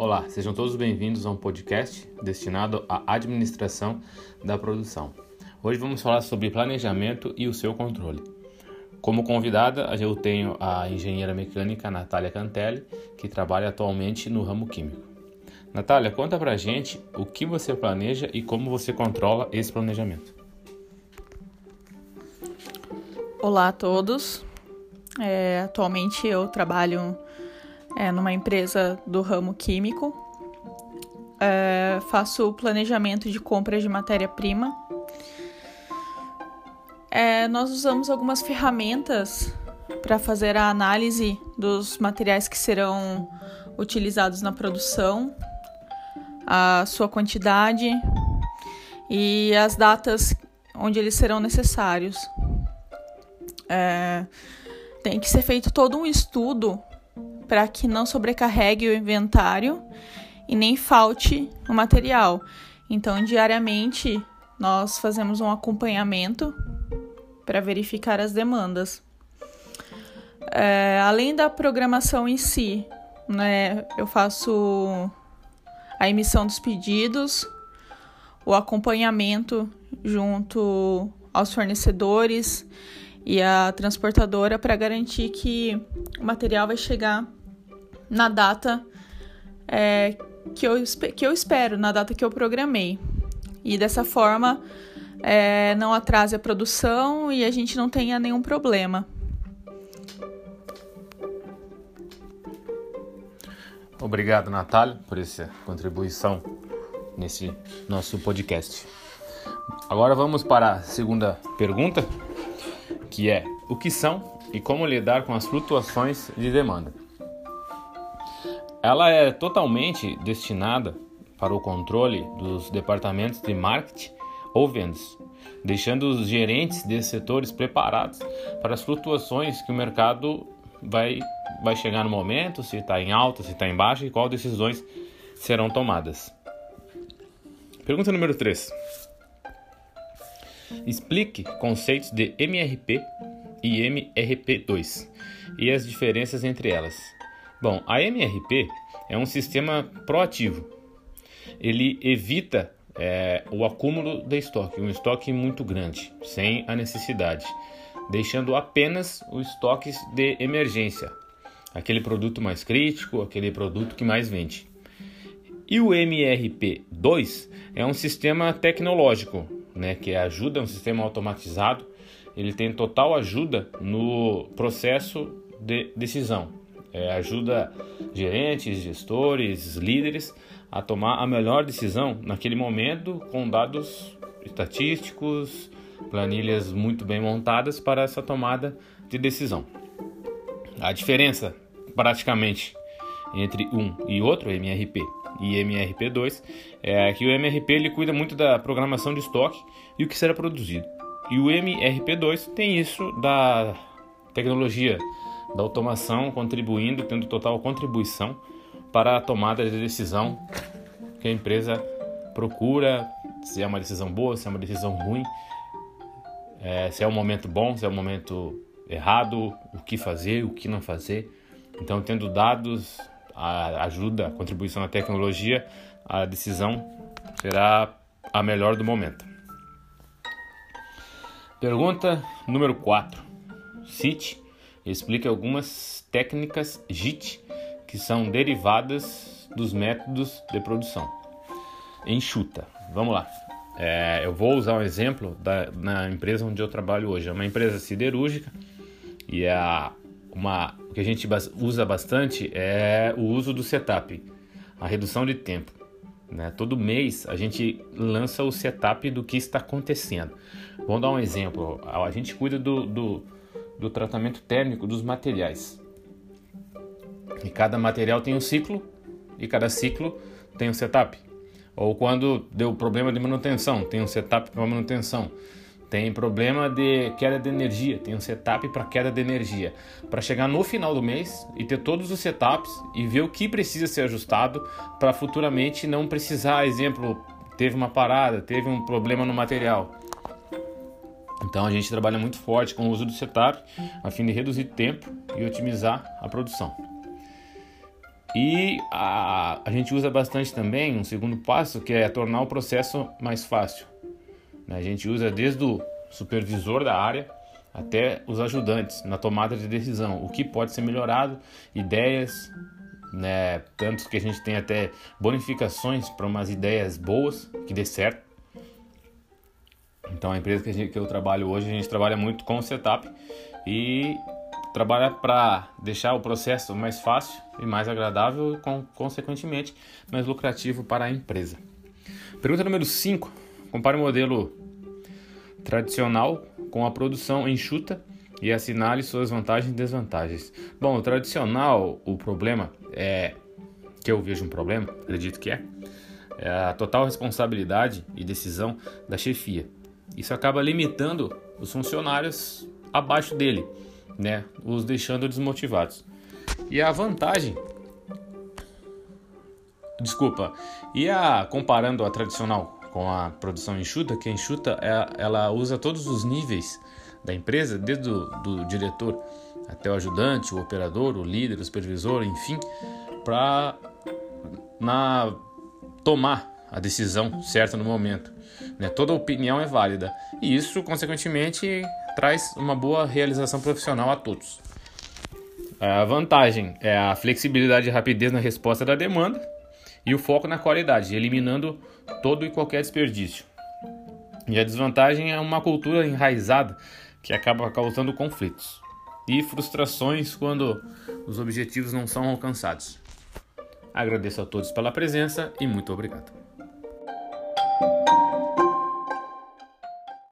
Olá, sejam todos bem-vindos a um podcast destinado à administração da produção. Hoje vamos falar sobre planejamento e o seu controle. Como convidada, eu tenho a engenheira mecânica Natália Cantelli, que trabalha atualmente no ramo químico. Natália, conta pra gente o que você planeja e como você controla esse planejamento. Olá a todos. É, atualmente eu trabalho é, numa empresa do ramo químico. É, faço planejamento de compras de matéria-prima. É, nós usamos algumas ferramentas para fazer a análise dos materiais que serão utilizados na produção, a sua quantidade e as datas onde eles serão necessários. É, tem que ser feito todo um estudo para que não sobrecarregue o inventário e nem falte o material. Então, diariamente, nós fazemos um acompanhamento para verificar as demandas. É, além da programação em si, né, eu faço a emissão dos pedidos, o acompanhamento junto aos fornecedores e a transportadora para garantir que o material vai chegar na data é, que, eu, que eu espero, na data que eu programei. E dessa forma é, não atrase a produção e a gente não tenha nenhum problema. Obrigado, Natália, por essa contribuição nesse nosso podcast. Agora vamos para a segunda pergunta, que é o que são e como lidar com as flutuações de demanda. Ela é totalmente destinada para o controle dos departamentos de marketing ou vendas, deixando os gerentes desses setores preparados para as flutuações que o mercado vai, vai chegar no momento, se está em alta, se está em baixa e quais decisões serão tomadas. Pergunta número 3. Explique conceitos de MRP e MRP2 e as diferenças entre elas. Bom, a MRP é um sistema proativo. Ele evita é, o acúmulo de estoque, um estoque muito grande, sem a necessidade, deixando apenas os estoques de emergência, aquele produto mais crítico, aquele produto que mais vende. E o MRP2 é um sistema tecnológico, né, que ajuda, é um sistema automatizado, ele tem total ajuda no processo de decisão. É, ajuda gerentes, gestores, líderes a tomar a melhor decisão naquele momento com dados estatísticos, planilhas muito bem montadas para essa tomada de decisão. A diferença praticamente entre um e outro, MRP e MRP2, é que o MRP ele cuida muito da programação de estoque e o que será produzido. E o MRP2 tem isso da tecnologia da automação contribuindo, tendo total contribuição para a tomada de decisão que a empresa procura, se é uma decisão boa, se é uma decisão ruim, é, se é um momento bom, se é um momento errado, o que fazer, o que não fazer. Então, tendo dados, a ajuda, a contribuição da tecnologia, a decisão será a melhor do momento. Pergunta número 4. Cite e explique algumas técnicas JIT que são derivadas dos métodos de produção. Enxuta. Vamos lá. É, eu vou usar um exemplo da, na empresa onde eu trabalho hoje. É uma empresa siderúrgica e é a uma, o que a gente usa bastante é o uso do setup, a redução de tempo. Né? Todo mês a gente lança o setup do que está acontecendo. Vamos dar um exemplo. A gente cuida do, do, do tratamento térmico dos materiais. E cada material tem um ciclo e cada ciclo tem um setup. Ou quando deu problema de manutenção, tem um setup para manutenção. Tem problema de queda de energia, tem um setup para queda de energia. Para chegar no final do mês e ter todos os setups e ver o que precisa ser ajustado para futuramente não precisar, exemplo, teve uma parada, teve um problema no material. Então a gente trabalha muito forte com o uso do setup a fim de reduzir tempo e otimizar a produção. E a, a gente usa bastante também um segundo passo que é tornar o processo mais fácil. Né? A gente usa desde o supervisor da área até os ajudantes na tomada de decisão, o que pode ser melhorado, ideias, né? Tanto que a gente tem até bonificações para umas ideias boas que dê certo. Então a empresa que, gente, que eu trabalho hoje, a gente trabalha muito com setup e trabalha para deixar o processo mais fácil e mais agradável e, com, consequentemente, mais lucrativo para a empresa. Pergunta número 5. Compare o modelo tradicional com a produção enxuta e assinale suas vantagens e desvantagens. Bom, o tradicional, o problema é que eu vejo um problema, acredito que é, é a total responsabilidade e decisão da chefia. Isso acaba limitando os funcionários abaixo dele, né, os deixando desmotivados. E a vantagem Desculpa. E a comparando a tradicional com a produção enxuta, que a enxuta é, ela usa todos os níveis da empresa, desde o do diretor até o ajudante, o operador, o líder, o supervisor, enfim, para na tomar a decisão certa no momento. Né? Toda opinião é válida e isso, consequentemente, traz uma boa realização profissional a todos. A vantagem é a flexibilidade e rapidez na resposta da demanda e o foco na qualidade, eliminando todo e qualquer desperdício. E a desvantagem é uma cultura enraizada que acaba causando conflitos e frustrações quando os objetivos não são alcançados. Agradeço a todos pela presença e muito obrigado.